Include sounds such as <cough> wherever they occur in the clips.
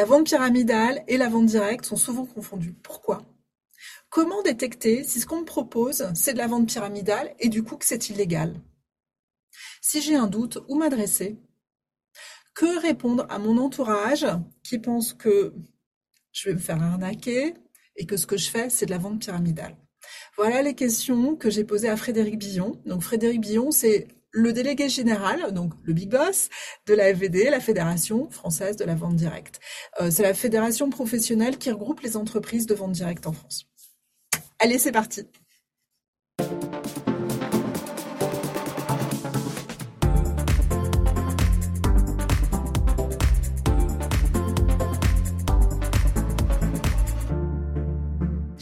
La vente pyramidale et la vente directe sont souvent confondues. Pourquoi? Comment détecter si ce qu'on me propose, c'est de la vente pyramidale et du coup que c'est illégal? Si j'ai un doute, où m'adresser? Que répondre à mon entourage qui pense que je vais me faire arnaquer et que ce que je fais, c'est de la vente pyramidale? Voilà les questions que j'ai posées à Frédéric Billon. Donc Frédéric Billon, c'est le délégué général, donc le big boss de la FVD, la Fédération française de la vente directe. Euh, c'est la fédération professionnelle qui regroupe les entreprises de vente directe en France. Allez, c'est parti.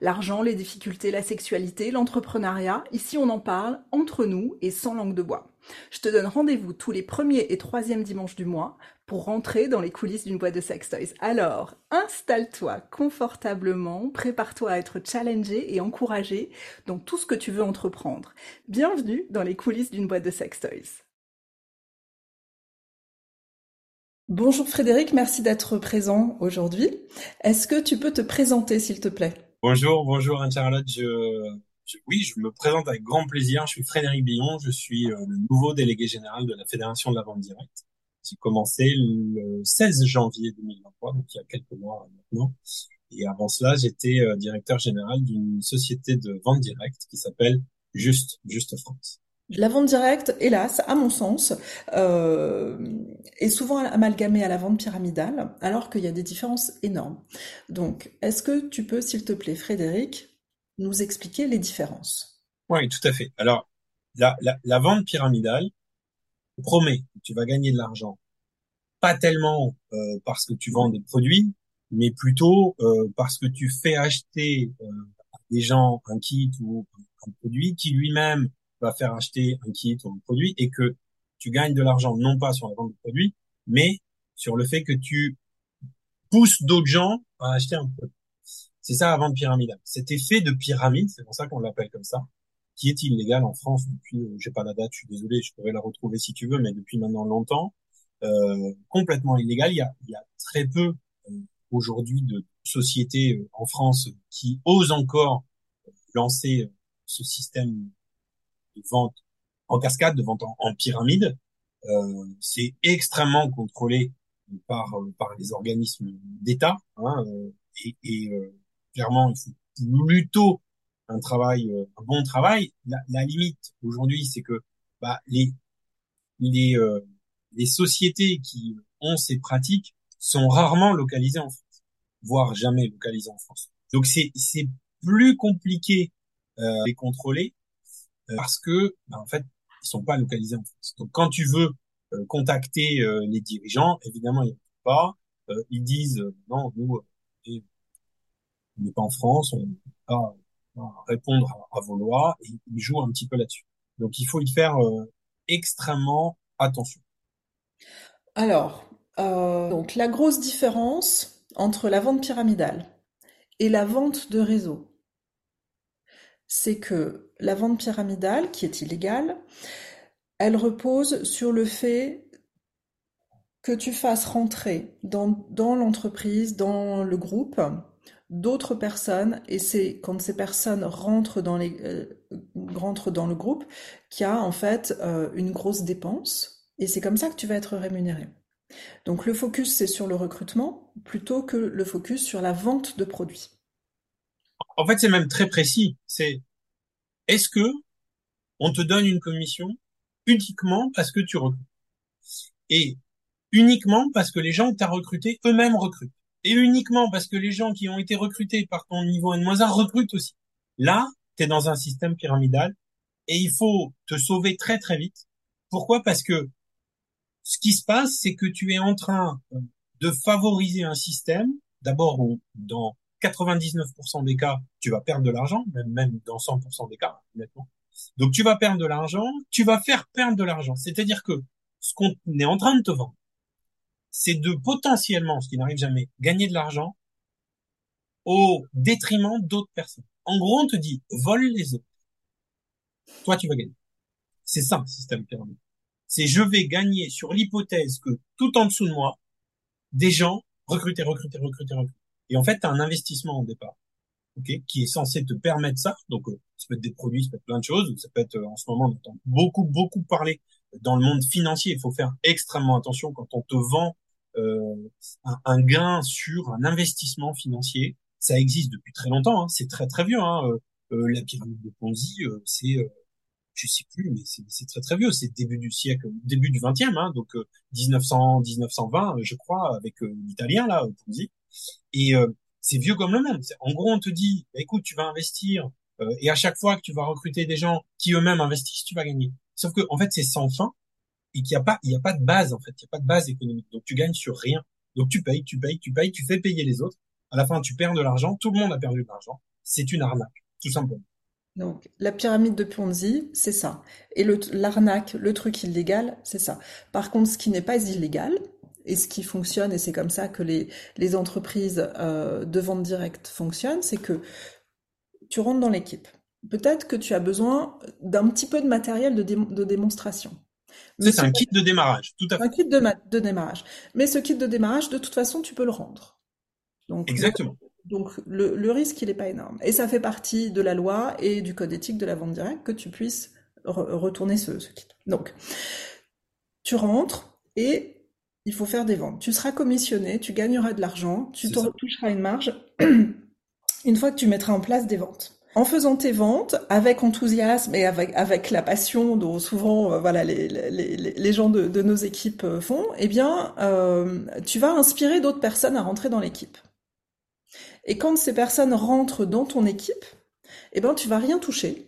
L'argent, les difficultés, la sexualité, l'entrepreneuriat, ici on en parle entre nous et sans langue de bois. Je te donne rendez-vous tous les premiers et troisièmes dimanches du mois pour rentrer dans les coulisses d'une boîte de sex toys. Alors, installe-toi confortablement, prépare-toi à être challengé et encouragé dans tout ce que tu veux entreprendre. Bienvenue dans les coulisses d'une boîte de sex toys. Bonjour Frédéric, merci d'être présent aujourd'hui. Est-ce que tu peux te présenter s'il te plaît? Bonjour, bonjour Anne-Charlotte. Je, oui, je me présente avec grand plaisir. Je suis Frédéric Billon. Je suis euh, le nouveau délégué général de la Fédération de la vente directe. J'ai commencé le 16 janvier 2023, donc il y a quelques mois maintenant. Et avant cela, j'étais euh, directeur général d'une société de vente directe qui s'appelle Juste, Juste France. La vente directe, hélas, à mon sens, euh, est souvent amalgamée à la vente pyramidale, alors qu'il y a des différences énormes. Donc, est-ce que tu peux, s'il te plaît, Frédéric, nous expliquer les différences? Oui, tout à fait. Alors, la, la, vente pyramidale promet que tu vas gagner de l'argent, pas tellement euh, parce que tu vends des produits, mais plutôt euh, parce que tu fais acheter euh, à des gens un kit ou un produit qui lui-même va faire acheter un kit ou un produit et que tu gagnes de l'argent non pas sur la vente de produit, mais sur le fait que tu pousses d'autres gens à acheter un produit. C'est ça la vente pyramidale. Cet effet de pyramide, c'est pour ça qu'on l'appelle comme ça, qui est illégal en France depuis, euh, j'ai pas la date, je suis désolé, je pourrais la retrouver si tu veux, mais depuis maintenant longtemps, euh, complètement illégal. Il y a, il y a très peu euh, aujourd'hui de sociétés euh, en France qui osent encore lancer ce système vente en cascade, de vente en, pyramide. Euh, c'est extrêmement contrôlé par euh, par les organismes d'État. Hein, euh, et, et clairement, il faut plutôt un travail, un bon travail. La, limite aujourd'hui, c'est que bah, les les les sociétés qui ont ces pratiques sont rarement localisées en France, voire jamais localisées en France. Donc c'est c'est plus compliqué euh, les contrôler parce que bah, en fait ils sont pas localisés en France. Donc quand tu veux euh, contacter euh, les dirigeants, évidemment ils ne pas. Euh, ils disent non, nous on n'est pas en France, on ne peut pas répondre à, vos lois et ils jouent un petit peu là-dessus. Donc il faut y faire extrêmement attention. Alors, donc la grosse différence entre la vente pyramidale et la vente de réseau c'est que la vente pyramidale, qui est illégale, elle repose sur le fait que tu fasses rentrer dans, l'entreprise, dans le groupe, d'autres personnes, et c'est quand ces personnes rentrent dans, euh, le groupe qu'il y a en fait euh, une grosse dépense, et c'est comme ça que tu vas être rémunéré. Donc le focus, c'est sur le recrutement plutôt que le focus sur la vente de produits. En fait, c'est même très précis. C'est est-ce que on te donne une commission uniquement parce que tu recrutes? Et uniquement parce que les gens que tu as recrutés eux-mêmes recrutent et uniquement parce que les gens qui ont été recrutés par ton niveau N-1 recrutent aussi. Là, tu es dans un système pyramidal et il faut te sauver très très vite. Pourquoi? Parce que ce qui se passe, c'est que tu es en train de favoriser un système d'abord dans 99% des cas, tu vas perdre de l'argent, même, même dans 100% des cas, honnêtement. Donc tu vas perdre de l'argent, tu vas faire perdre de l'argent. C'est-à-dire que ce qu'on est en train de te vendre, c'est de potentiellement, ce qui n'arrive jamais, gagner de l'argent au détriment d'autres personnes. En gros, on te dit, vole les autres. Toi, tu vas gagner. C'est ça, le système pyramide. C'est je vais gagner sur l'hypothèse que tout en dessous de moi, des gens recruter, recruter, recruter, recruter. Et en fait, tu as un investissement au départ, ok, qui est censé te permettre ça. Donc, euh, ça peut être des produits, ça peut être plein de choses. Ça peut être, euh, en ce moment, on entend beaucoup, beaucoup parler dans le monde financier. Il faut faire extrêmement attention quand on te vend euh, un, gain sur un investissement financier. Ça existe depuis très longtemps. Hein. C'est très, très vieux. Hein. la pyramide de Ponzi, c'est je sais plus, mais c'est très très vieux. C'est début du siècle, début du 20e, hein, donc 1900, 1920, je crois, avec l'italien là, Ponzi. Et euh, c'est vieux comme le monde. En gros, on te dit, bah, écoute, tu vas investir euh, et à chaque fois que tu vas recruter des gens qui eux-mêmes investissent, tu vas gagner. Sauf que en fait, c'est sans fin et qu'il n'y a pas, il y a pas de base en fait, il n'y a pas de base économique. Donc tu gagnes sur rien. Donc tu payes, tu payes, tu payes, tu fais payer les autres. À la fin, tu perds de l'argent. Tout le monde a perdu de l'argent. C'est une arnaque, tout simplement. Donc, la pyramide de Ponzi, c'est ça. Et l'arnaque, le truc illégal, c'est ça. Par contre, ce qui n'est pas illégal, et ce qui fonctionne, et c'est comme ça que les, les entreprises euh, de vente directe fonctionnent, c'est que tu rentres dans l'équipe. Peut-être que tu as besoin d'un petit peu de matériel de, de démonstration. C'est un kit de démarrage, tout à fait. Un kit de, de, démarrage. Mais ce kit de démarrage, de toute façon, tu peux le rendre. Donc, Exactement. donc le, le risque, il n'est pas énorme. Et ça fait partie de la loi et du code éthique de la vente directe que tu puisses retourner ce, ce kit. Donc, tu rentres et il faut faire des ventes. Tu seras commissionné, tu gagneras de l'argent, tu toucheras une marge <clears throat> une fois que tu mettras en place des ventes. En faisant tes ventes avec enthousiasme et avec, avec la passion dont souvent euh, voilà les, les, les, gens de, de, nos équipes euh, font, eh bien euh, tu vas inspirer d'autres personnes à rentrer dans l'équipe. Et quand ces personnes rentrent dans ton équipe, eh ben tu vas rien toucher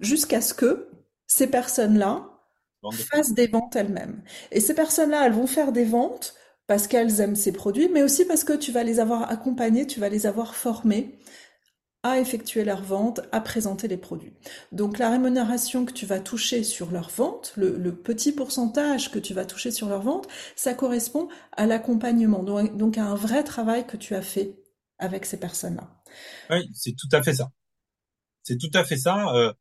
jusqu'à ce que ces personnes-là fassent des ventes elles-mêmes. Et ces personnes-là, elles vont faire des ventes parce qu'elles aiment ces produits, mais aussi parce que tu vas les avoir accompagnées, tu vas les avoir formées à effectuer leurs ventes, à présenter les produits. Donc la rémunération que tu vas toucher sur leur vente, le, petit pourcentage que tu vas toucher sur leur vente, ça correspond à l'accompagnement, donc, à un vrai travail que tu as fait avec ces personnes-là. Oui, c'est tout à fait ça. C'est tout à fait ça. Euh,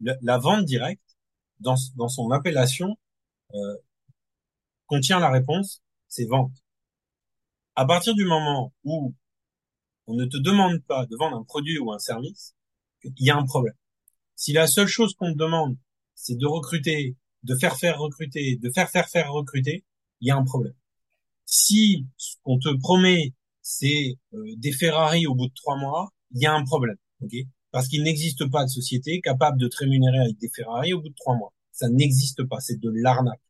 la vente directe, dans, dans son appellation, euh, contient la réponse, c'est vente. À partir du moment où on ne te demande pas de vendre un produit ou un service, il y a un problème. Si la seule chose qu'on te demande, c'est de recruter, de faire faire recruter, de faire faire faire recruter, il y a un problème. Si ce qu'on te promet, c'est euh, des Ferrari au bout de trois mois, il y a un problème. Okay parce qu'il n'existe pas de société capable de te rémunérer avec des Ferrari au bout de trois mois. Ça n'existe pas, c'est de l'arnaque.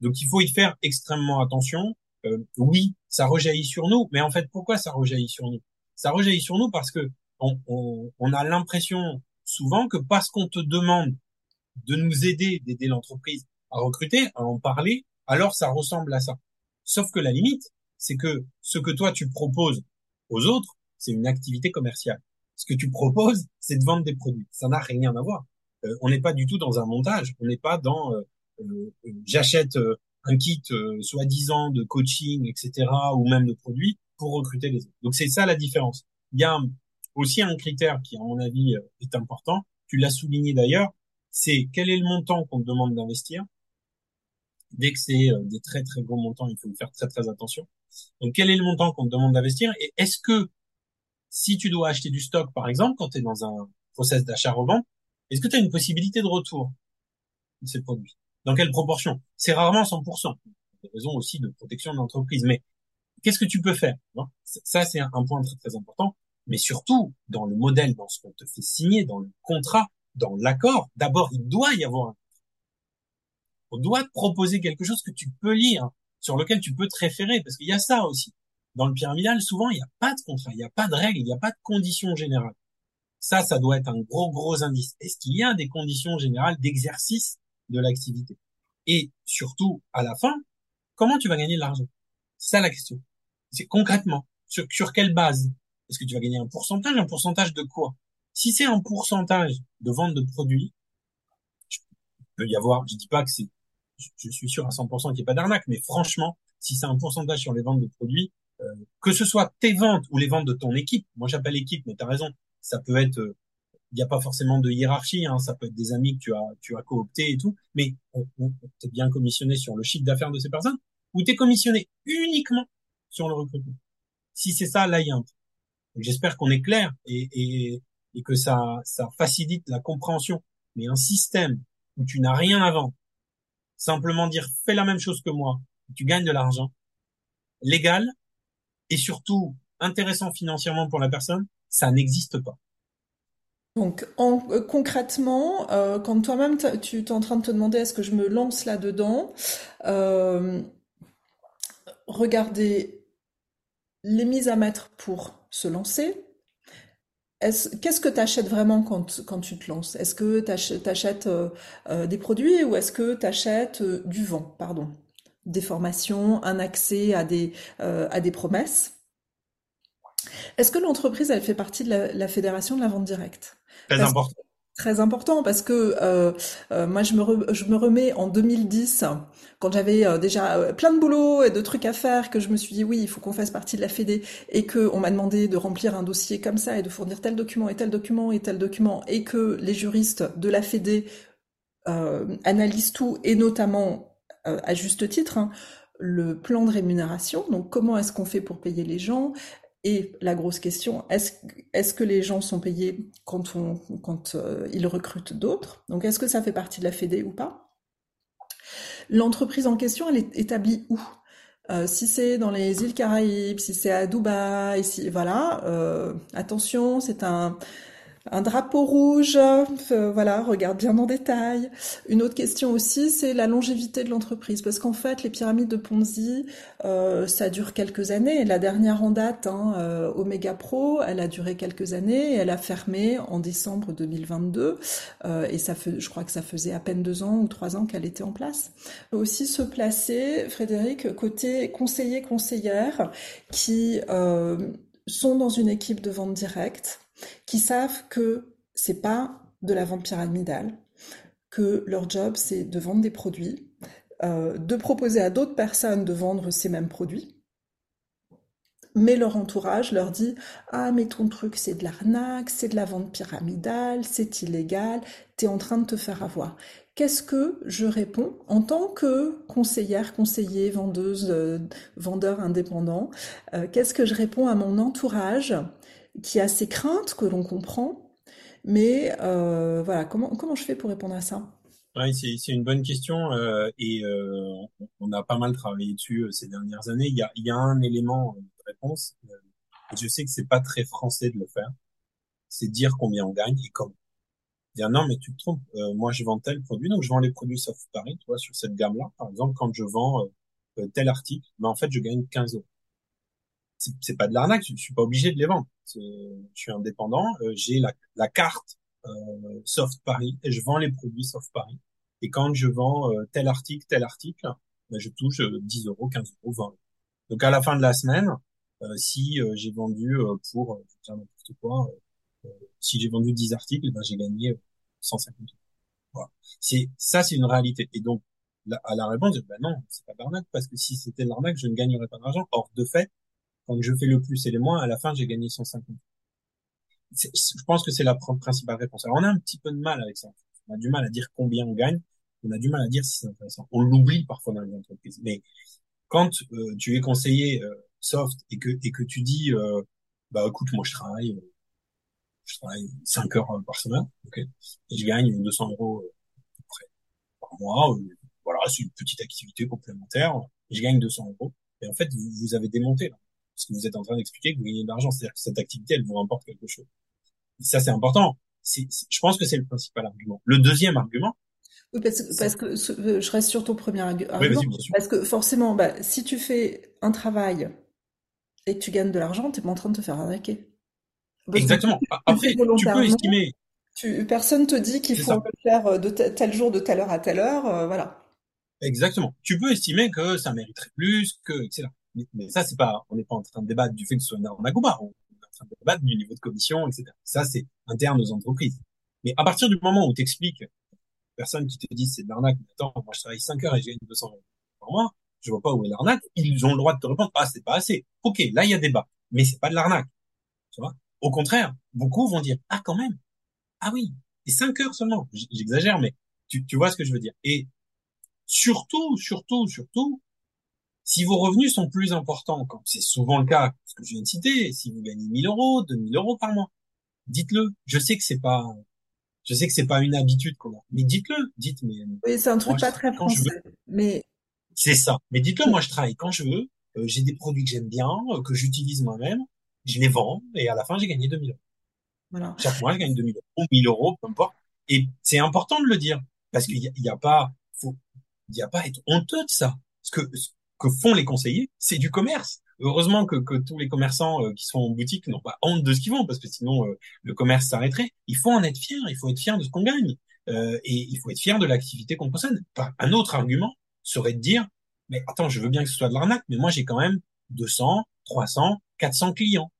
Donc il faut y faire extrêmement attention. Euh, oui, ça rejaillit sur nous, mais en fait, pourquoi ça rejaillit sur nous? Ça rejaillit sur nous parce que on, on, on a l'impression souvent que parce qu'on te demande de nous aider, d'aider l'entreprise à recruter, à en parler, alors ça ressemble à ça. Sauf que la limite, c'est que ce que toi tu proposes aux autres, c'est une activité commerciale. Ce que tu proposes, c'est de vendre des produits. Ça n'a rien à voir. Euh, on n'est pas du tout dans un montage. On n'est pas dans euh, euh, j'achète un kit soi-disant de coaching, etc., ou même de produits pour recruter les autres. Donc c'est ça la différence. Il y a aussi un critère qui, à mon avis, est important. Tu l'as souligné d'ailleurs. C'est quel est le montant qu'on te demande d'investir. Dès que c'est des très très gros montants, il faut faire très très attention. Donc quel est le montant qu'on te demande d'investir et est-ce que si tu dois acheter du stock, par exemple, quand tu es dans un process d'achat-revente, est-ce que tu as une possibilité de retour de ces produits? Dans quelle proportion? C'est rarement 100%. Des raisons aussi de protection de l'entreprise. Mais qu'est-ce que tu peux faire Ça, c'est un point très important. Mais surtout, dans le modèle, dans ce qu'on te fait signer, dans le contrat, dans l'accord, d'abord, il doit y avoir un on doit proposer quelque chose que tu peux lire, sur lequel tu peux te référer, parce qu'il y a ça aussi. Dans le pyramidal, souvent, il n'y a pas de contrat, il n'y a pas de règles, il n'y a pas de conditions générales. Ça, ça doit être un gros, gros indice. Est-ce qu'il y a des conditions générales d'exercice de l'activité? Et surtout, à la fin, comment tu vas gagner de l'argent? C'est ça la question. C'est concrètement sur, sur quelle base? Est-ce que tu vas gagner un pourcentage? Un pourcentage de quoi? Si c'est un pourcentage de vente de produits, il peut y avoir. Je dis pas que c'est. Je, suis sûr à 100% qu'il n'y ait pas d'arnaque, mais franchement, si c'est un pourcentage sur les ventes de produits, que ce soit tes ventes ou les ventes de ton équipe, moi j'appelle équipe, mais tu as raison, ça peut être euh, il n'y a pas forcément de hiérarchie, hein, ça peut être des amis que tu as, tu as cooptés et tout, mais on t'es bien commissionné sur le chiffre d'affaires de ces personnes, ou t'es commissionné uniquement sur le recrutement. Si c'est ça, là, il y a un J'espère qu'on est clair et, et, et, que ça, ça facilite la compréhension. Mais un système où tu n'as rien à vendre, simplement dire fais la même chose que moi, tu gagnes de l'argent, légal et surtout intéressant financièrement pour la personne, ça n'existe pas. Donc euh, concrètement, euh, quand toi-même tu es en train de te demander est-ce que je me lance là-dedans, euh, regardez les mises à mettre pour se lancer. Qu'est-ce que tu achètes vraiment quand, quand tu te lances? Est-ce que tu achètes, des produits ou est-ce que tu achètes du vent? Pardon. Des formations, un accès à des, à des promesses est-ce que l'entreprise, elle fait partie de la, fédération de la vente directe? Très important. Très important parce que euh, euh, moi je me, je me remets en 2010 quand j'avais euh, déjà plein de boulot et de trucs à faire que je me suis dit oui il faut qu'on fasse partie de la Fédé et que on m'a demandé de remplir un dossier comme ça et de fournir tel document et tel document et tel document et que les juristes de la Fédé analysent tout et notamment à juste titre hein, le plan de rémunération. Donc comment est-ce qu'on fait pour payer les gens? Et la grosse question, est-ce que les gens sont payés quand, euh, ils recrutent d'autres? Donc est-ce que ça fait partie de la Fédé ou pas? L'entreprise en question, elle est établie où? Euh, si c'est dans les îles Caraïbes, si c'est à Dubaï, si voilà, euh, attention, c'est un un drapeau rouge, euh, voilà, regarde bien en détail. Une autre question aussi, c'est la longévité de l'entreprise, parce qu'en fait, les pyramides de Ponzi, euh, ça dure quelques années. La dernière en date, hein, euh, Omega Pro, elle a duré quelques années, et elle a fermé en décembre 2022, et ça fait, je crois que ça faisait à peine deux ans ou trois ans qu'elle était en place. Aussi se placer, Frédéric, côté conseiller conseillère, qui sont dans une équipe de vente directe qui savent que c'est pas de la vente pyramidale, que leur job c'est de vendre des produits, euh, de proposer à d'autres personnes de vendre ces mêmes produits. Mais leur entourage leur dit Ah, mais ton truc c'est de l'arnaque, c'est de la vente pyramidale, c'est illégal, t'es en train de te faire avoir. Qu'est-ce que je réponds en tant que conseillère, conseiller, vendeuse, euh, vendeur indépendant euh, Qu'est-ce que je réponds à mon entourage qui a ses craintes que l'on comprend. Mais euh, voilà, comment, comment je fais pour répondre à ça? Oui, c'est une bonne question euh, et euh, on a pas mal travaillé dessus ces dernières années. Il y a, un élément de réponse. je sais que c'est pas très français de le faire. C'est dire combien on gagne et comment. Dire non, mais tu te trompes. moi, je vends tel produit, donc je vends les produits sauf Paris, tu vois, sur cette gamme-là. Par exemple, quand je vends tel article, ben en fait, je gagne 15 euros c'est pas de l'arnaque, je, suis pas obligé de les vendre. Je suis indépendant, euh, j'ai la, la, carte euh, Soft Paris et je vends les produits Soft Paris. Et quand je vends euh, tel article, tel article, ben, je touche 10 euros, 15 euros, 20 euros. Donc à la fin de la semaine, si j'ai vendu pour, je n'importe quoi, si j'ai vendu 10 articles, ben, j'ai gagné 150 euros. Voilà. C'est ça, c'est une réalité. Et donc à la réponse, ben non, c'est pas l'arnaque parce que si c'était l'arnaque, je ne gagnerais pas d'argent. Or de fait, quand je fais le plus et les moins, à la fin, j'ai gagné 150. Je pense que c'est la principale réponse. Alors, on a un petit peu de mal avec ça. On a du mal à dire combien on gagne. On a du mal à dire si c'est intéressant. On l'oublie parfois dans les entreprises. Mais quand euh, tu es conseiller euh, soft et que et que tu dis, euh, bah écoute, moi je travaille, je travaille 5 heures par semaine, ok, et je gagne 200 euros près par mois. voilà, c'est une petite activité complémentaire. Et je gagne 200 euros. Et en fait, vous, vous avez démonté. Là parce que vous êtes en train d'expliquer que vous gagnez de l'argent. C'est-à-dire que cette activité, elle vous rapporte quelque chose. Et ça, c'est important. Je pense que c'est le principal argument. Le deuxième argument. Oui, parce, que, parce que euh, je reste sur ton premier argument. parce que forcément, bah, si tu fais un travail et que tu gagnes de l'argent, tu n'es pas en train de te faire arnaquer. Exactement. Après, tu peux estimer. Tu, personne te dit qu'il faut le faire euh, de tel jour, de telle heure à telle heure, euh, voilà. Exactement. Tu peux estimer que ça mériterait plus, que etc. mais, ça, c'est pas, on n'est pas en train de débattre du fait que ce soit une arnaque ou pas. On est en train de débattre du niveau de commission, etc. Ça, c'est interne aux entreprises. Mais à partir du moment où tu expliques, personne qui te dit c'est de l'arnaque, attends, moi je travaille 5 heures et j'ai gagne 200 euros par mois, je vois pas où est l'arnaque, ils ont le droit de te répondre, ah, c'est pas assez. Ok, là, il y a débat. Mais c'est pas de l'arnaque. Tu vois? Au contraire, beaucoup vont dire, ah, quand même. Ah oui. Et 5 heures seulement. J'exagère, mais tu, tu vois ce que je veux dire. Et surtout, surtout, surtout, si vos revenus sont plus importants, comme c'est souvent le cas, ce que je viens de citer, si vous gagnez 1000 euros, 2000 euros par mois, dites-le. Je sais que c'est pas, je sais que c'est pas une habitude qu'on a, mais dites-le. Dites, mais. Oui, c'est un truc pas très français. Mais. C'est ça. Mais dites-le, moi, je <laughs> travaille quand je veux, euh, j'ai des produits que j'aime bien, euh, que j'utilise moi-même, je les vends, et à la fin, j'ai gagné 2000 euros. Voilà. Chaque mois, je gagne 2000 euros, 1000 euros, peu importe. Et c'est important de le dire. Parce qu'il y, a pas, faut, il y a pas à être honteux de ça. Ce que, que font les conseillers, c'est du commerce. Heureusement que, que tous les commerçants euh, qui sont en boutique n'ont pas honte de ce qu'ils font, parce que sinon le commerce s'arrêterait. Il faut en être fier, il faut être fier de ce qu'on gagne, euh, et il faut être fier de l'activité qu'on possède. Un autre argument serait de dire, mais attends, je veux bien que ce soit de l'arnaque, mais moi j'ai quand même 200, 300, 400 clients.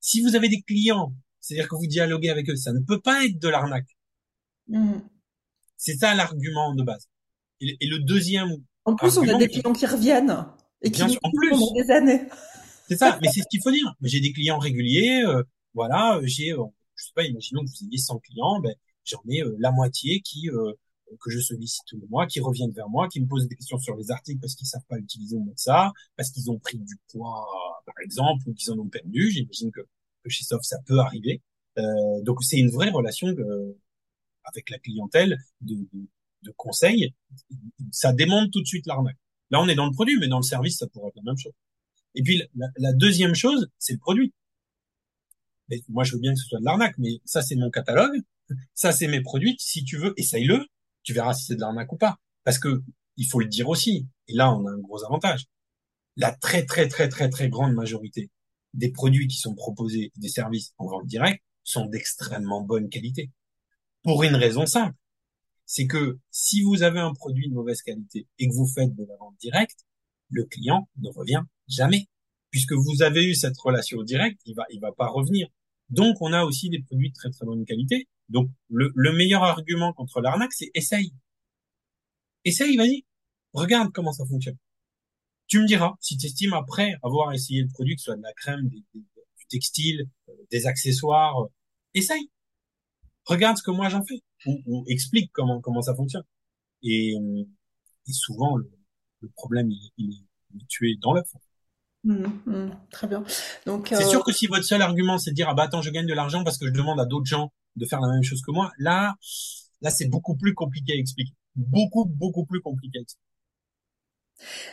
Si vous avez des clients, c'est-à-dire que vous dialoguez avec eux, ça ne peut pas être de l'arnaque. Mmh. C'est ça l'argument de base. Et, le deuxième. En plus, on a des clients qui reviennent et qui en plus pendant des années. C'est ça, mais c'est ce qu'il faut dire. J'ai des clients réguliers, euh, voilà, j'ai, euh, je sais pas, imaginons que vous ayez 100 clients, ben j'en ai euh, la moitié qui que je sollicite tous les mois, qui reviennent vers moi, qui me posent des questions sur les articles parce qu'ils savent pas utiliser ou mettre ça, parce qu'ils ont pris du poids, par exemple, ou qu'ils en ont perdu. J'imagine que, que chez Soft, ça peut arriver. Euh, donc c'est une vraie relation avec la clientèle de, de, de, conseil. Ça démonte tout de suite l'arnaque. Là, on est dans le produit, mais dans le service, ça pourrait être la même chose. Et puis la, deuxième chose, c'est le produit. Mais moi, je veux bien que ce soit de l'arnaque, mais ça, c'est mon catalogue. Ça, c'est mes produits. Si tu veux, essaye-le tu verras si c'est de l'arnaque ou pas. Parce que il faut le dire aussi. Et là, on a un gros avantage. La très très très très très grande majorité des produits qui sont proposés, des services en vente directe, sont d'extrêmement bonne qualité. Pour une raison simple, c'est que si vous avez un produit de mauvaise qualité et que vous faites de la vente directe, le client ne revient jamais. Puisque vous avez eu cette relation directe, il va, il va pas revenir. Donc, on a aussi des produits de très très bonne qualité donc, le, meilleur argument contre l'arnaque, c'est essaye. Essaye, vas-y. Regarde comment ça fonctionne. Tu me diras si tu estimes après avoir essayé le produit, que ce soit de la crème, du textile, euh, des accessoires, euh, essaye. Regarde ce que moi j'en fais ou, explique comment comment ça fonctionne. Et, souvent le, problème il, est tué dans l'œuf. Mmh, mmh, très bien. Donc c'est sûr euh, que si votre seul argument c'est de dire ah bah attends je gagne de l'argent parce que je demande à d'autres gens de faire la même chose que moi. Là, là, c'est beaucoup plus compliqué à expliquer. Beaucoup, beaucoup plus compliqué à expliquer.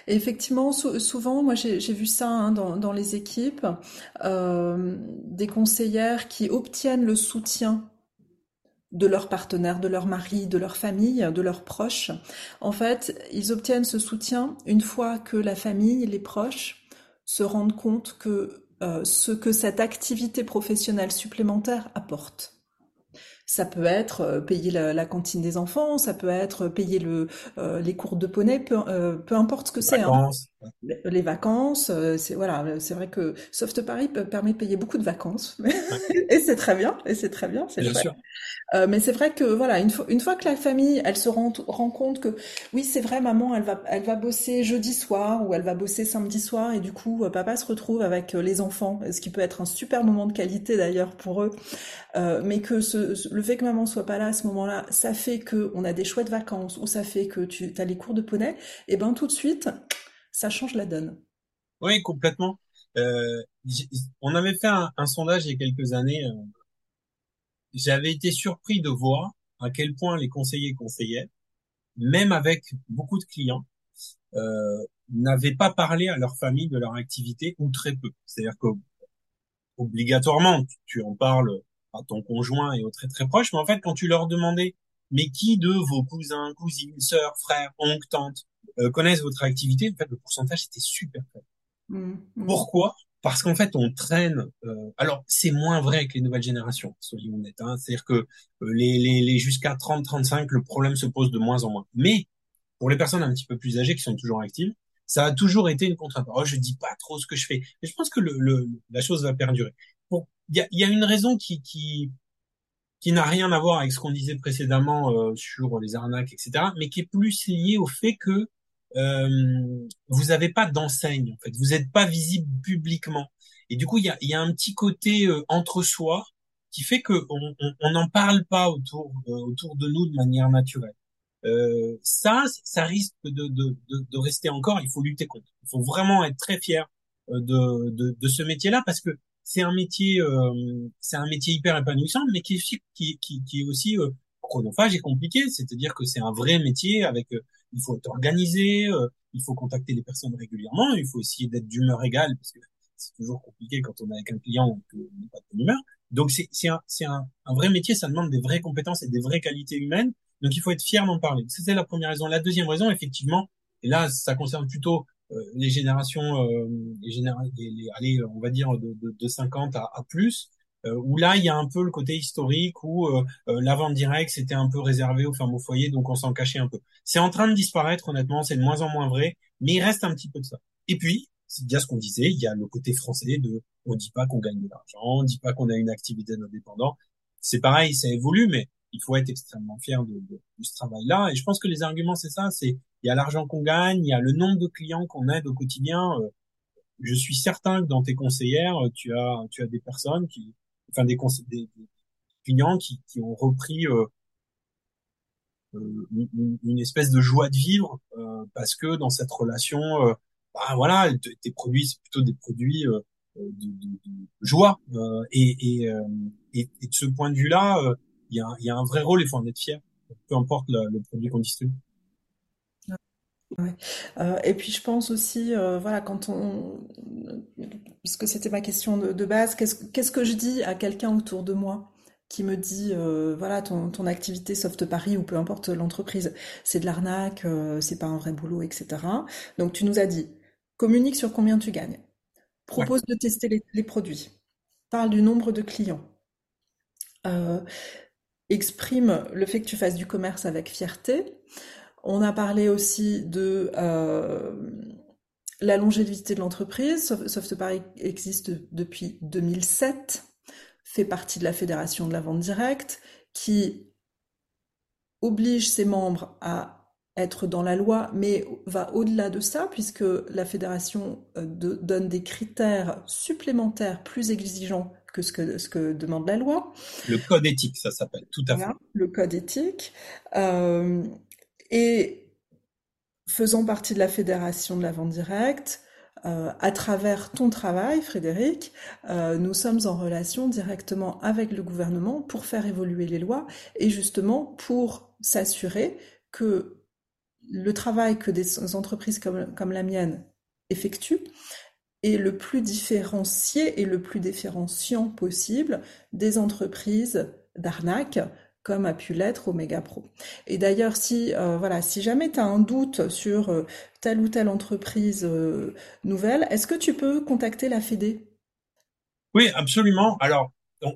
effectivement, souvent, moi j'ai vu ça hein, dans, les équipes, euh, des conseillères qui obtiennent le soutien de leur partenaire, de leur mari, de leur famille, de leurs proches. En fait, ils obtiennent ce soutien une fois que la famille, les proches, se rendent compte que euh, ce que cette activité professionnelle supplémentaire apporte. Ça peut être euh, payer la, cantine des enfants, ça peut être payer euh, les cours de poney, peu, peu importe ce que c'est. Hein. Les vacances, c'est voilà, c'est vrai que Soft Paris permet de payer beaucoup de vacances, <laughs> et c'est très bien, et c'est très bien, c'est sûr. Euh, mais c'est vrai que voilà, une fois, une fois que la famille, elle se rend, rend compte que oui, c'est vrai, maman, elle va, elle va bosser jeudi soir ou elle va bosser samedi soir et du coup, euh, papa se retrouve avec euh, les enfants, ce qui peut être un super moment de qualité d'ailleurs pour eux. Euh, mais que ce, le fait que maman soit pas là à ce moment-là, ça fait que on a des chouettes vacances ou ça fait que tu as les cours de poney, et ben tout de suite, ça change la donne. Oui, complètement. Euh, on avait fait un, sondage il y a quelques années j'avais été surpris de voir à quel point les conseillers conseillaient, même avec beaucoup de clients, euh, n'avaient pas parlé à leur famille de leur activité ou très peu. C'est-à-dire que obligatoirement, tu, en parles à ton conjoint et aux très très proches, mais en fait, quand tu leur demandais, mais qui de vos cousins, cousines, sœurs, frères, oncles, tantes euh, connaissent votre activité, en fait, le pourcentage était super faible. Mmh, mmh. Pourquoi? Parce qu'en fait on traîne. Euh, alors c'est moins vrai avec les nouvelles générations, soyons honnêtes. Hein, C'est-à-dire que euh, les, les, les jusqu'à 30-35, le problème se pose de moins en moins. Mais pour les personnes un petit peu plus âgées qui sont toujours actives, Ça a toujours été une contrainte. Oh, je dis pas trop ce que je fais, mais je pense que le, la chose va perdurer. Bon, il y a, y a, une raison qui qui qui n'a rien à voir avec ce qu'on disait précédemment euh, sur les arnaques, etc., mais qui est plus liée au fait que vous n'avez pas d'enseigne, en fait, vous n'êtes pas visible publiquement. Et du coup, il y a, y a, un petit côté euh, entre soi qui fait que on n'en parle pas autour euh, autour de nous de manière naturelle. Euh, ça, ça risque de, de, de, de, rester encore. Il faut lutter contre. Il faut vraiment être très fier euh, de, de, de ce métier-là parce que c'est un métier, euh, c'est un métier hyper épanouissant, mais qui, qui, qui, qui est aussi euh, chronophage et compliqué. C'est-à-dire que c'est un vrai métier avec, il faut être organisé, il faut contacter les personnes régulièrement, il faut essayer d'être d'humeur égale parce que c'est toujours compliqué quand on est avec un client qu'on n'est pas de bonne humeur. Donc c'est un, un, un vrai métier, ça demande des vraies compétences et des vraies qualités humaines. Donc il faut être fier d'en parler. C'était la première raison. La deuxième raison, effectivement, et là ça concerne plutôt euh, les générations, euh, les générations, les, allez, on va dire de, de, de 50 à, plus, euh, où là il y a un peu le côté historique où euh, euh, la vente directe c'était un peu réservé aux femmes au foyer, donc on s'en cachait un peu. C'est en train de disparaître, honnêtement, c'est de moins en moins vrai, mais il reste un petit peu de ça. Et puis c'est bien ce qu'on disait, il y a le côté français de on dit pas qu'on gagne de l'argent, on dit pas qu'on a une activité indépendante. C'est pareil, ça évolue, mais il faut être extrêmement fier de, de, ce travail-là. Et je pense que les arguments, c'est ça, c'est il y a l'argent qu'on gagne, il y a le nombre de clients qu'on aide au quotidien. Euh, je suis certain que dans tes conseillères, tu as tu as des personnes qui, enfin des, des, clients qui, qui ont repris euh, euh une, une, espèce de joie de vivre euh, parce que dans cette relation, euh, bah voilà, tes produits c'est plutôt des produits de, de, de, joie et, et, et, et, de ce point de vue-là, il y a, y a, un vrai rôle, il faut en être fier, peu importe le, le produit qu'on distribue. Ouais. Euh, et puis je pense aussi, euh, voilà, quand on, puisque c'était ma question de, de base, qu'est-ce qu'est-ce que je dis à quelqu'un autour de moi qui me dit, euh, voilà, ton, ton activité Soft Paris ou peu importe l'entreprise, c'est de l'arnaque, c'est pas un vrai boulot, etc. Donc tu nous as dit, communique sur combien tu gagnes, propose ouais. de tester les, les, produits, parle du nombre de clients. Exprime le fait que tu fasses du commerce avec fierté. On a parlé aussi de euh, la longévité de l'entreprise. Soft Paris existe depuis 2007, fait partie de la Fédération de la vente directe, qui oblige ses membres à être dans la loi, mais va au-delà de ça, puisque la fédération euh, de, donne des critères supplémentaires plus exigeants que ce que, ce que demande la loi. Le code éthique, ça s'appelle, tout à fait. Le code éthique. Euh, et faisant partie de la fédération de la vente directe, euh, à travers ton travail, Frédéric, euh, nous sommes en relation directement avec le gouvernement pour faire évoluer les lois et justement pour s'assurer que le travail que des entreprises comme, comme la mienne effectuent est le plus différencié et le plus différenciant possible des entreprises d'arnaque comme a pu l'être Omega Pro. Et d'ailleurs, si euh, voilà, si jamais tu as un doute sur euh, telle ou telle entreprise euh, nouvelle, est-ce que tu peux contacter la Fédé? Oui, absolument. Alors,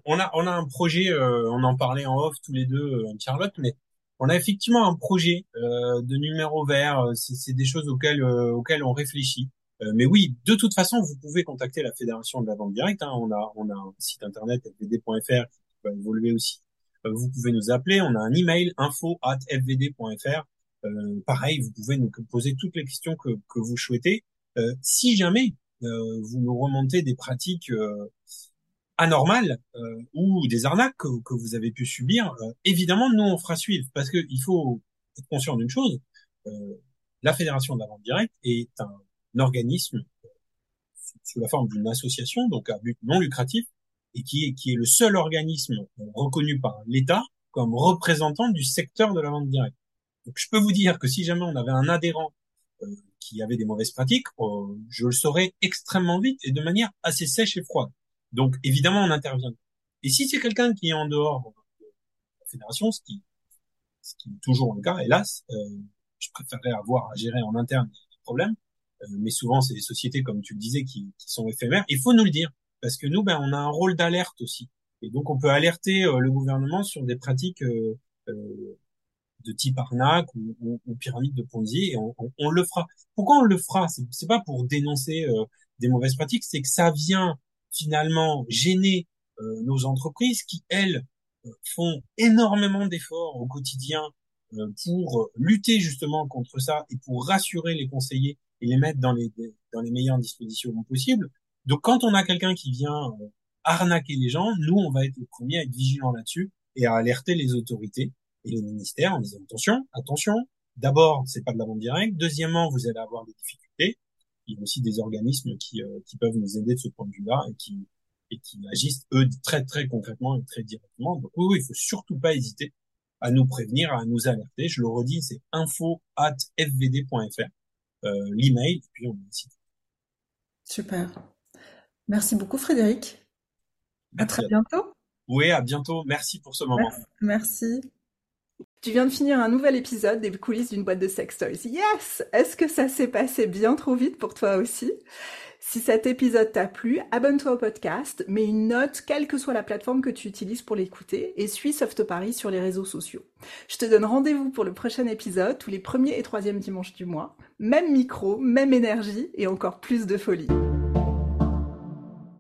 on a on a un projet, on en parlait en off tous les deux, Charlotte, mais on a effectivement un projet de numéro vert. C'est des choses auxquelles auxquelles on réfléchit. Mais oui, de toute façon, vous pouvez contacter la Fédération de la vente directe. Hein. On a on a un site internet fvd.fr qui va évoluer aussi. Euh, vous pouvez nous appeler. On a un email info at fvd.fr. Euh, pareil, vous pouvez nous poser toutes les questions que, que vous souhaitez. Euh, si jamais euh, vous nous remontez des pratiques anormales ou des arnaques que, que, vous avez pu subir, évidemment, nous on fera suivre parce que il faut être conscient d'une chose. la Fédération de la vente directe est un organisme sous la forme d'une association, donc à but non lucratif, et qui est, qui est le seul organisme reconnu par l'État comme représentant du secteur de la vente directe. Donc je peux vous dire que si jamais on avait un adhérent euh, qui avait des mauvaises pratiques, euh, je le saurais extrêmement vite et de manière assez sèche et froide. Donc évidemment on intervient. Et si c'est quelqu'un qui est en dehors de la fédération, ce qui, ce qui est toujours le cas, hélas, euh, je préférerais avoir à gérer en interne des problèmes, euh, mais souvent c'est des sociétés, comme tu le disais, qui, qui, sont éphémères. Il faut nous le dire, parce que nous, ben, on a un rôle d'alerte aussi. Et donc, on peut alerter euh, le gouvernement sur des pratiques euh, de type arnaque ou, pyramide de Ponzi et on, le fera. Pourquoi on le fera? C'est pas pour dénoncer euh, des mauvaises pratiques, c'est que ça vient finalement gêner euh, nos entreprises qui elles font énormément d'efforts au quotidien pour lutter justement contre ça et pour rassurer les conseillers et les mettre dans les dans les meilleures dispositions possibles. Donc quand on a quelqu'un qui vient arnaquer les gens, nous on va être les premiers à être vigilants là-dessus et à alerter les autorités et les ministères en disant attention, attention. D'abord, c'est pas de la vente directe. Deuxièmement, vous allez avoir des difficultés. Il y a aussi des organismes qui, euh, qui peuvent nous aider de ce point de vue-là et qui, et qui agissent eux très très concrètement et très directement. Donc oui, oui, il faut surtout pas hésiter à nous prévenir, à nous alerter. Je le redis, c'est info at fvd.fr, euh, l'email, et puis on a site. Super. Merci beaucoup Frédéric. À très bientôt. Oui, à bientôt. Merci pour ce moment. Merci. Tu viens de finir un nouvel épisode des coulisses d'une boîte de sex toys. Yes! Est-ce que ça s'est passé bien trop vite pour toi aussi? Si cet épisode t'a plu, abonne-toi au podcast, mets une note, quelle que soit la plateforme que tu utilises pour l'écouter, et suis Soft Paris sur les réseaux sociaux. Je te donne rendez-vous pour le prochain épisode, tous les premiers et troisièmes dimanches du mois. Même micro, même énergie, et encore plus de folie.